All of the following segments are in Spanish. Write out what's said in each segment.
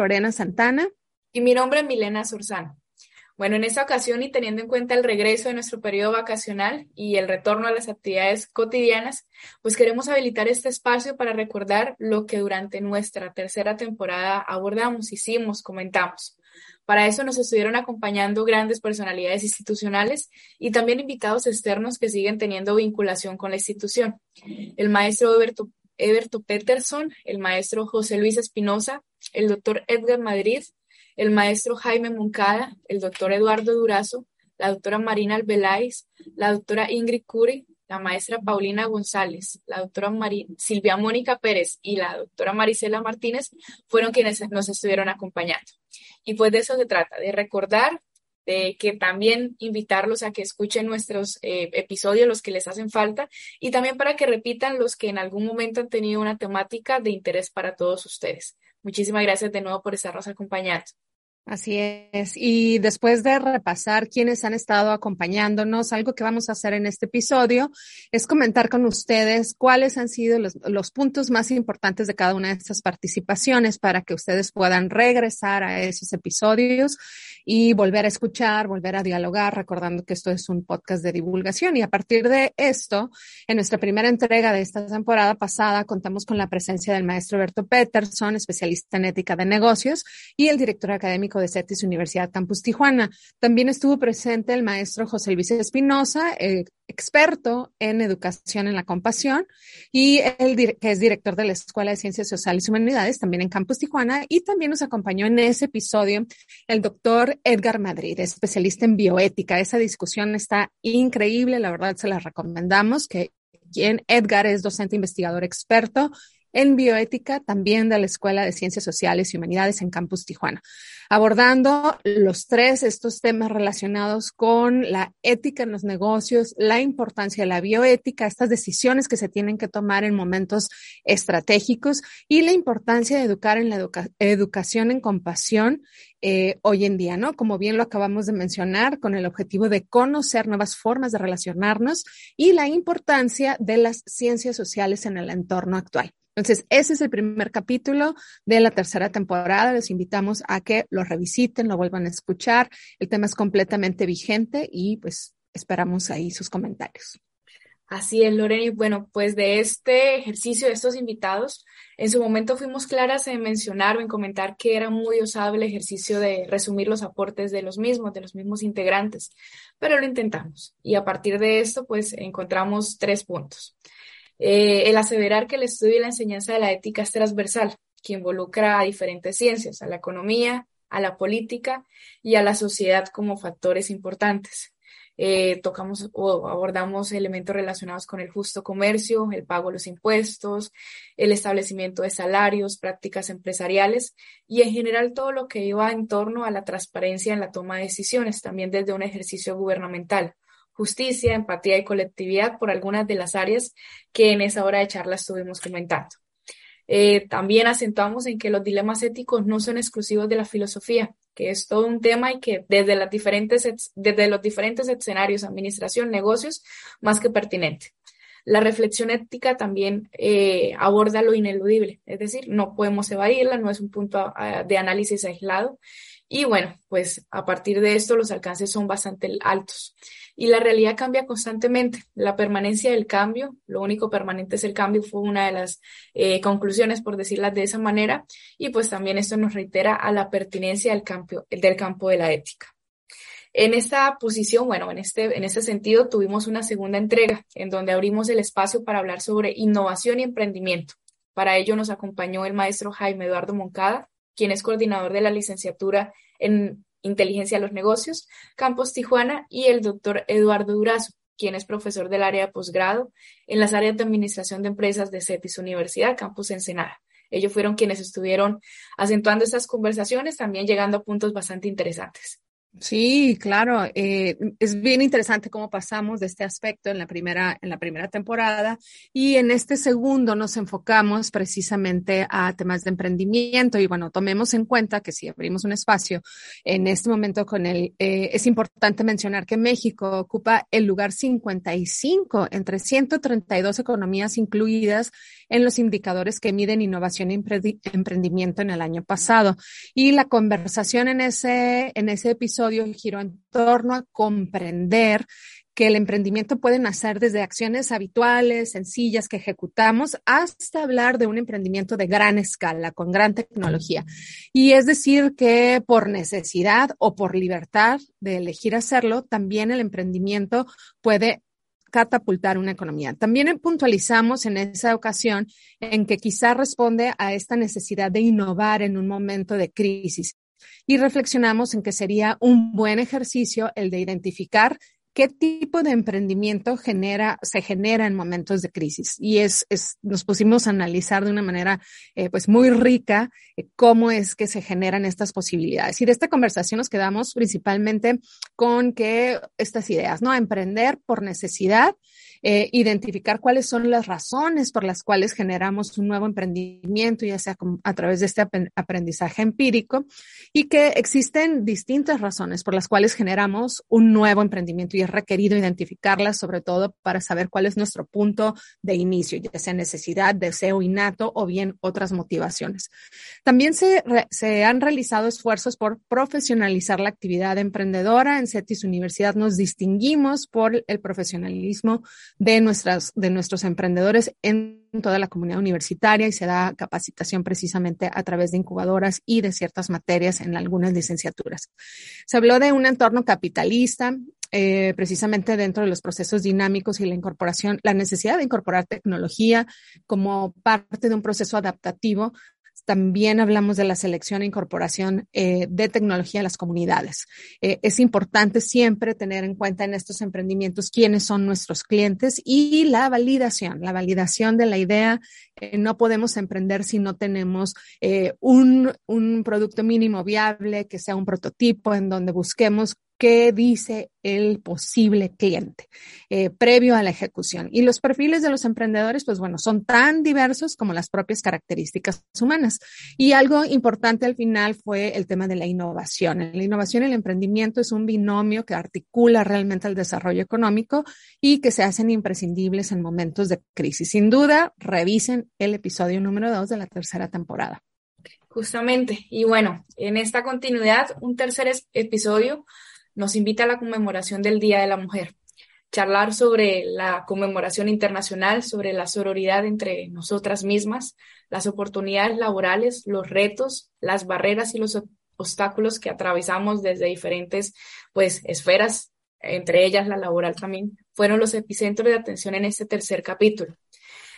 Lorena Santana. Y mi nombre es Milena Surzano. Bueno, en esta ocasión y teniendo en cuenta el regreso de nuestro periodo vacacional y el retorno a las actividades cotidianas, pues queremos habilitar este espacio para recordar lo que durante nuestra tercera temporada abordamos, hicimos, comentamos. Para eso nos estuvieron acompañando grandes personalidades institucionales y también invitados externos que siguen teniendo vinculación con la institución. El maestro Eberto, Eberto Peterson, el maestro José Luis Espinosa, el doctor Edgar Madrid, el maestro Jaime Moncada, el doctor Eduardo Durazo, la doctora Marina Albeláiz, la doctora Ingrid Curi, la maestra Paulina González, la doctora Silvia Mónica Pérez y la doctora Marisela Martínez fueron quienes nos estuvieron acompañando. Y pues de eso se trata, de recordar, de que también invitarlos a que escuchen nuestros eh, episodios, los que les hacen falta, y también para que repitan los que en algún momento han tenido una temática de interés para todos ustedes. Muchísimas gracias de nuevo por estarnos acompañando. Así es. Y después de repasar quiénes han estado acompañándonos, algo que vamos a hacer en este episodio es comentar con ustedes cuáles han sido los, puntos más importantes de cada una de estas participaciones para que ustedes puedan regresar a esos episodios y volver a escuchar, volver a dialogar, recordando que esto es un podcast de divulgación. Y a partir de esto, en nuestra primera entrega de esta temporada pasada, contamos con la presencia del maestro Berto Peterson, especialista en ética de negocios, y el director académico de CETIS Universidad Campus Tijuana. También estuvo presente el maestro José Luis Espinosa, eh, experto en educación en la compasión y el que es director de la Escuela de Ciencias Sociales y Humanidades, también en Campus Tijuana, y también nos acompañó en ese episodio el doctor Edgar Madrid, especialista en bioética. Esa discusión está increíble, la verdad se la recomendamos, que quien Edgar es docente investigador experto en bioética, también de la Escuela de Ciencias Sociales y Humanidades en Campus Tijuana, abordando los tres estos temas relacionados con la ética en los negocios, la importancia de la bioética, estas decisiones que se tienen que tomar en momentos estratégicos y la importancia de educar en la educación en compasión eh, hoy en día, ¿no? Como bien lo acabamos de mencionar, con el objetivo de conocer nuevas formas de relacionarnos y la importancia de las ciencias sociales en el entorno actual. Entonces, ese es el primer capítulo de la tercera temporada. Les invitamos a que lo revisiten, lo vuelvan a escuchar. El tema es completamente vigente y pues esperamos ahí sus comentarios. Así es, Lorena. Y bueno, pues de este ejercicio de estos invitados, en su momento fuimos claras en mencionar o en comentar que era muy usado el ejercicio de resumir los aportes de los mismos, de los mismos integrantes, pero lo intentamos. Y a partir de esto, pues encontramos tres puntos. Eh, el aseverar que el estudio y la enseñanza de la ética es transversal, que involucra a diferentes ciencias, a la economía, a la política y a la sociedad como factores importantes. Eh, tocamos o abordamos elementos relacionados con el justo comercio, el pago de los impuestos, el establecimiento de salarios, prácticas empresariales y en general todo lo que iba en torno a la transparencia en la toma de decisiones, también desde un ejercicio gubernamental justicia, empatía y colectividad por algunas de las áreas que en esa hora de charla estuvimos comentando. Eh, también acentuamos en que los dilemas éticos no son exclusivos de la filosofía, que es todo un tema y que desde, los diferentes escenarios, administración, negocios, más que pertinente. La reflexión ética también eh, aborda lo ineludible, es decir, no podemos evadirla, no es un punto de análisis aislado. Y bueno, pues a partir de esto los alcances son bastante altos y la realidad cambia constantemente. La permanencia del cambio, lo único permanente es el cambio, fue una de las eh, conclusiones, por decirlas de esa manera, y pues también esto nos reitera a la pertinencia del campo, del campo de la ética. En esta posición, bueno, en este, en este sentido, tuvimos una segunda entrega en donde abrimos el espacio para hablar sobre innovación y emprendimiento. Para ello nos acompañó el maestro Jaime Eduardo Moncada, quien es coordinador de la licenciatura en Inteligencia de los Negocios, Campos Tijuana, y el doctor Eduardo Durazo, quien es profesor del área de posgrado en las áreas de Administración de Empresas de CETIS Universidad, Campus Ensenada. Ellos fueron quienes estuvieron acentuando estas conversaciones, también llegando a puntos bastante interesantes. Sí, claro. Eh, es bien interesante cómo pasamos de este aspecto en la primera, en la primera temporada y en este segundo nos enfocamos precisamente a temas de emprendimiento y bueno, tomemos en cuenta que si abrimos un espacio en este momento con él, eh, es importante mencionar que México ocupa el lugar 55 entre 132 economías incluidas en los indicadores que miden innovación y emprendimiento en el año pasado. Y la conversación en ese, en ese episodio giró en torno a comprender que el emprendimiento puede nacer desde acciones habituales, sencillas que ejecutamos, hasta hablar de un emprendimiento de gran escala, con gran tecnología. Y es decir, que por necesidad o por libertad de elegir hacerlo, también el emprendimiento puede catapultar una economía. También puntualizamos en esa ocasión en que quizá responde a esta necesidad de innovar en un momento de crisis y reflexionamos en que sería un buen ejercicio el de identificar qué tipo de emprendimiento genera, se genera en momentos de crisis. Y es, es nos pusimos a analizar de una manera eh, pues muy rica eh, cómo es que se generan estas posibilidades. Y de esta conversación nos quedamos principalmente con que estas ideas, ¿no? Emprender por necesidad, eh, identificar cuáles son las razones por las cuales generamos un nuevo emprendimiento, ya sea a través de este aprendizaje empírico, y que existen distintas razones por las cuales generamos un nuevo emprendimiento y es requerido identificarlas, sobre todo para saber cuál es nuestro punto de inicio, ya sea necesidad, deseo innato o bien otras motivaciones. También se, se han realizado esfuerzos por profesionalizar la actividad emprendedora. En CETIS Universidad nos distinguimos por el profesionalismo de, nuestras, de nuestros emprendedores en toda la comunidad universitaria y se da capacitación precisamente a través de incubadoras y de ciertas materias en algunas licenciaturas. Se habló de un entorno capitalista, eh, precisamente dentro de los procesos dinámicos y la incorporación, la necesidad de incorporar tecnología como parte de un proceso adaptativo también hablamos de la selección e incorporación eh, de tecnología a las comunidades. Eh, es importante siempre tener en cuenta en estos emprendimientos quiénes son nuestros clientes y la validación, la validación de la idea. Eh, no podemos emprender si no tenemos un, un producto mínimo viable, que sea un prototipo en donde busquemos qué dice el posible cliente eh, previo a la ejecución. Y los perfiles de los emprendedores, pues bueno, son tan diversos como las propias características humanas. Y algo importante al final fue el tema de la innovación. La innovación y el emprendimiento es un binomio que articula realmente el desarrollo económico y que se hacen imprescindibles en momentos de crisis. Sin duda, revisen el episodio número dos de la tercera temporada. Justamente. Y bueno, en esta continuidad, un tercer episodio nos invita a la conmemoración del Día de la Mujer, charlar sobre la conmemoración internacional, sobre la sororidad entre nosotras mismas, las oportunidades laborales, los retos, las barreras y los obstáculos que atravesamos desde diferentes pues esferas, entre ellas la laboral también, fueron los epicentros de atención en este tercer capítulo.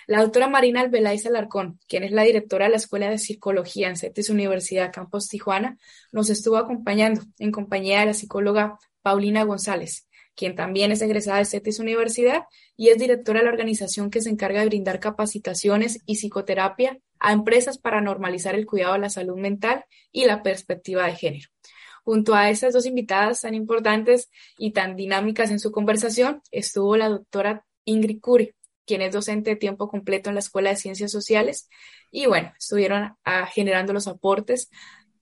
La doctora Marina Albeláiz Alarcón, quien es la directora de la Escuela de Psicología en CETES Universidad Campus Tijuana, nos estuvo acompañando en compañía de la psicóloga Paulina González, quien también es egresada de CETES Universidad y es directora de la organización que se encarga de brindar capacitaciones y psicoterapia a empresas para normalizar el cuidado de la salud mental y la perspectiva de género. Junto a estas dos invitadas tan importantes y tan dinámicas en su conversación, estuvo la doctora Ingrid Curi, quien es docente de tiempo completo en la Escuela de Ciencias Sociales. Y bueno, estuvieron ah, generando los aportes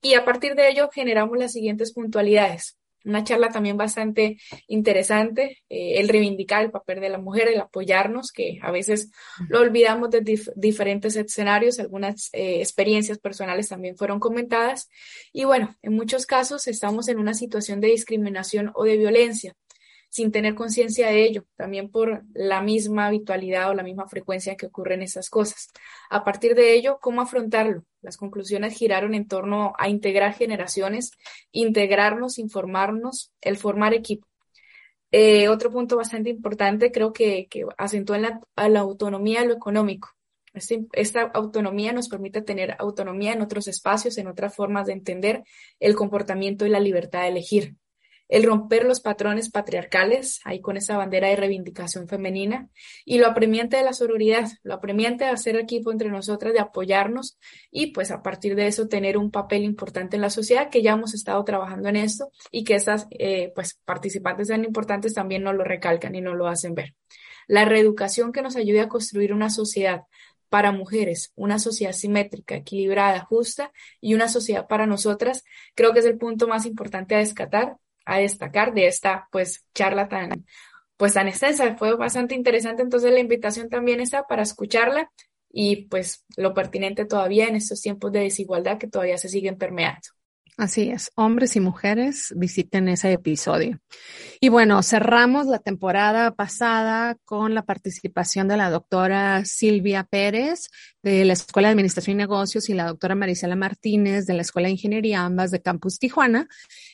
y a partir de ello generamos las siguientes puntualidades. Una charla también bastante interesante, eh, el reivindicar el papel de la mujer, el apoyarnos, que a veces lo olvidamos de diferentes escenarios, algunas eh, experiencias personales también fueron comentadas. Y bueno, en muchos casos estamos en una situación de discriminación o de violencia sin tener conciencia de ello, también por la misma habitualidad o la misma frecuencia que ocurren esas cosas. A partir de ello, ¿cómo afrontarlo? Las conclusiones giraron en torno a integrar generaciones, integrarnos, informarnos, el formar equipo. Eh, otro punto bastante importante creo que, que acentúa en la, la autonomía lo económico. Este, esta autonomía nos permite tener autonomía en otros espacios, en otras formas de entender el comportamiento y la libertad de elegir. El romper los patrones patriarcales, ahí con esa bandera de reivindicación femenina, y lo apremiante de la sororidad, lo apremiante de hacer equipo entre nosotras, de apoyarnos y pues a partir de eso tener un papel importante en la sociedad, que ya hemos estado trabajando en esto y que estas eh, pues participantes sean importantes también nos lo recalcan y nos lo hacen ver. La reeducación que nos ayude a construir una sociedad para mujeres, una sociedad simétrica, equilibrada, justa y una sociedad para nosotras, creo que es el punto más importante a descatar a destacar de esta pues charla tan pues tan extensa. Fue bastante interesante, entonces la invitación también está para escucharla y pues lo pertinente todavía en estos tiempos de desigualdad que todavía se siguen permeando. Así es, hombres y mujeres visiten ese episodio. Y bueno, cerramos la temporada pasada con la participación de la doctora Silvia Pérez de la Escuela de Administración y Negocios y la doctora Marisela Martínez de la Escuela de Ingeniería, ambas de Campus Tijuana,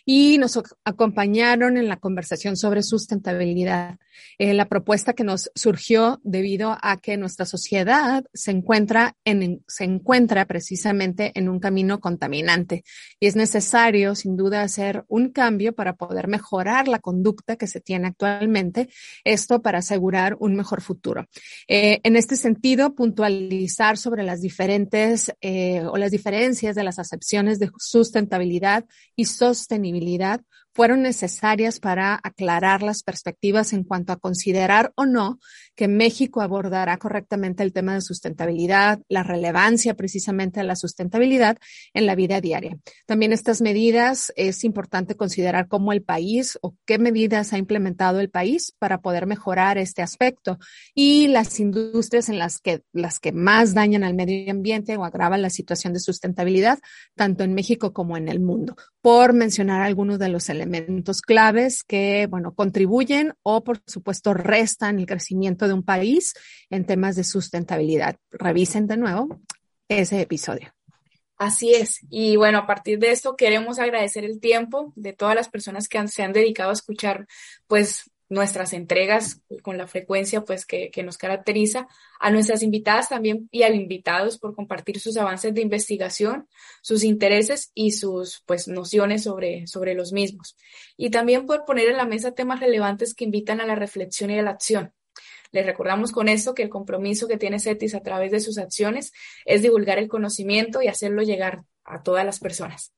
y nos acompañaron en la conversación sobre sustentabilidad. Eh, la propuesta que nos surgió debido a que nuestra sociedad se encuentra en, se encuentra precisamente en un camino contaminante y es necesario, sin duda, hacer un cambio para poder mejorar la conducta que se tiene actualmente, esto para asegurar un mejor futuro. Eh, en este sentido, puntualizar sobre las diferentes eh, o las diferencias de las acepciones de sustentabilidad y sostenibilidad fueron necesarias para aclarar las perspectivas en cuanto a considerar o no que México abordará correctamente el tema de sustentabilidad, la relevancia precisamente de la sustentabilidad en la vida diaria. También estas medidas es importante considerar cómo el país o qué medidas ha implementado el país para poder mejorar este aspecto y las industrias en las que las que más dañan al medio ambiente o agravan la situación de sustentabilidad tanto en México como en el mundo, por mencionar algunos de los elementos elementos claves que, bueno, contribuyen o, por supuesto, restan el crecimiento de un país en temas de sustentabilidad. Revisen de nuevo ese episodio. Así es. Y bueno, a partir de esto queremos agradecer el tiempo de todas las personas que se han dedicado a escuchar, pues, nuestras entregas con la frecuencia pues que, que, nos caracteriza, a nuestras invitadas también y a invitados por compartir sus avances de investigación, sus intereses y sus pues nociones sobre, sobre los mismos. Y también por poner en la mesa temas relevantes que invitan a la reflexión y a la acción. Les recordamos con esto que el compromiso que tiene CETIS a través de sus acciones es divulgar el conocimiento y hacerlo llegar a todas las personas.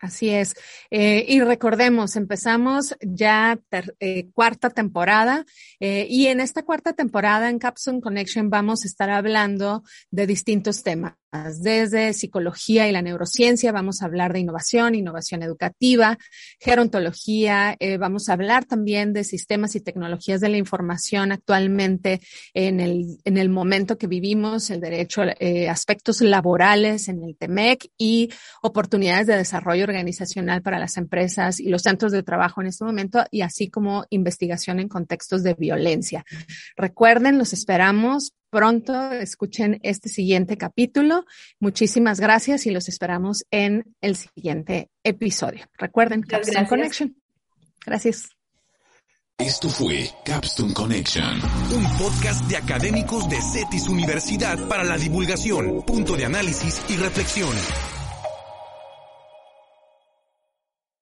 Así es. Eh, y recordemos, empezamos ya eh, cuarta temporada eh, y en esta cuarta temporada en Capsule Connection vamos a estar hablando de distintos temas. Desde psicología y la neurociencia vamos a hablar de innovación, innovación educativa, gerontología, eh, vamos a hablar también de sistemas y tecnologías de la información actualmente en el, en el momento que vivimos, el derecho, eh, aspectos laborales en el TEMEC y oportunidades de desarrollo organizacional para las empresas y los centros de trabajo en este momento y así como investigación en contextos de violencia. Recuerden, los esperamos pronto escuchen este siguiente capítulo. Muchísimas gracias y los esperamos en el siguiente episodio. Recuerden, Capstone Connection. Gracias. Esto fue Capstone Connection, un podcast de académicos de CETIS Universidad para la divulgación, punto de análisis y reflexión.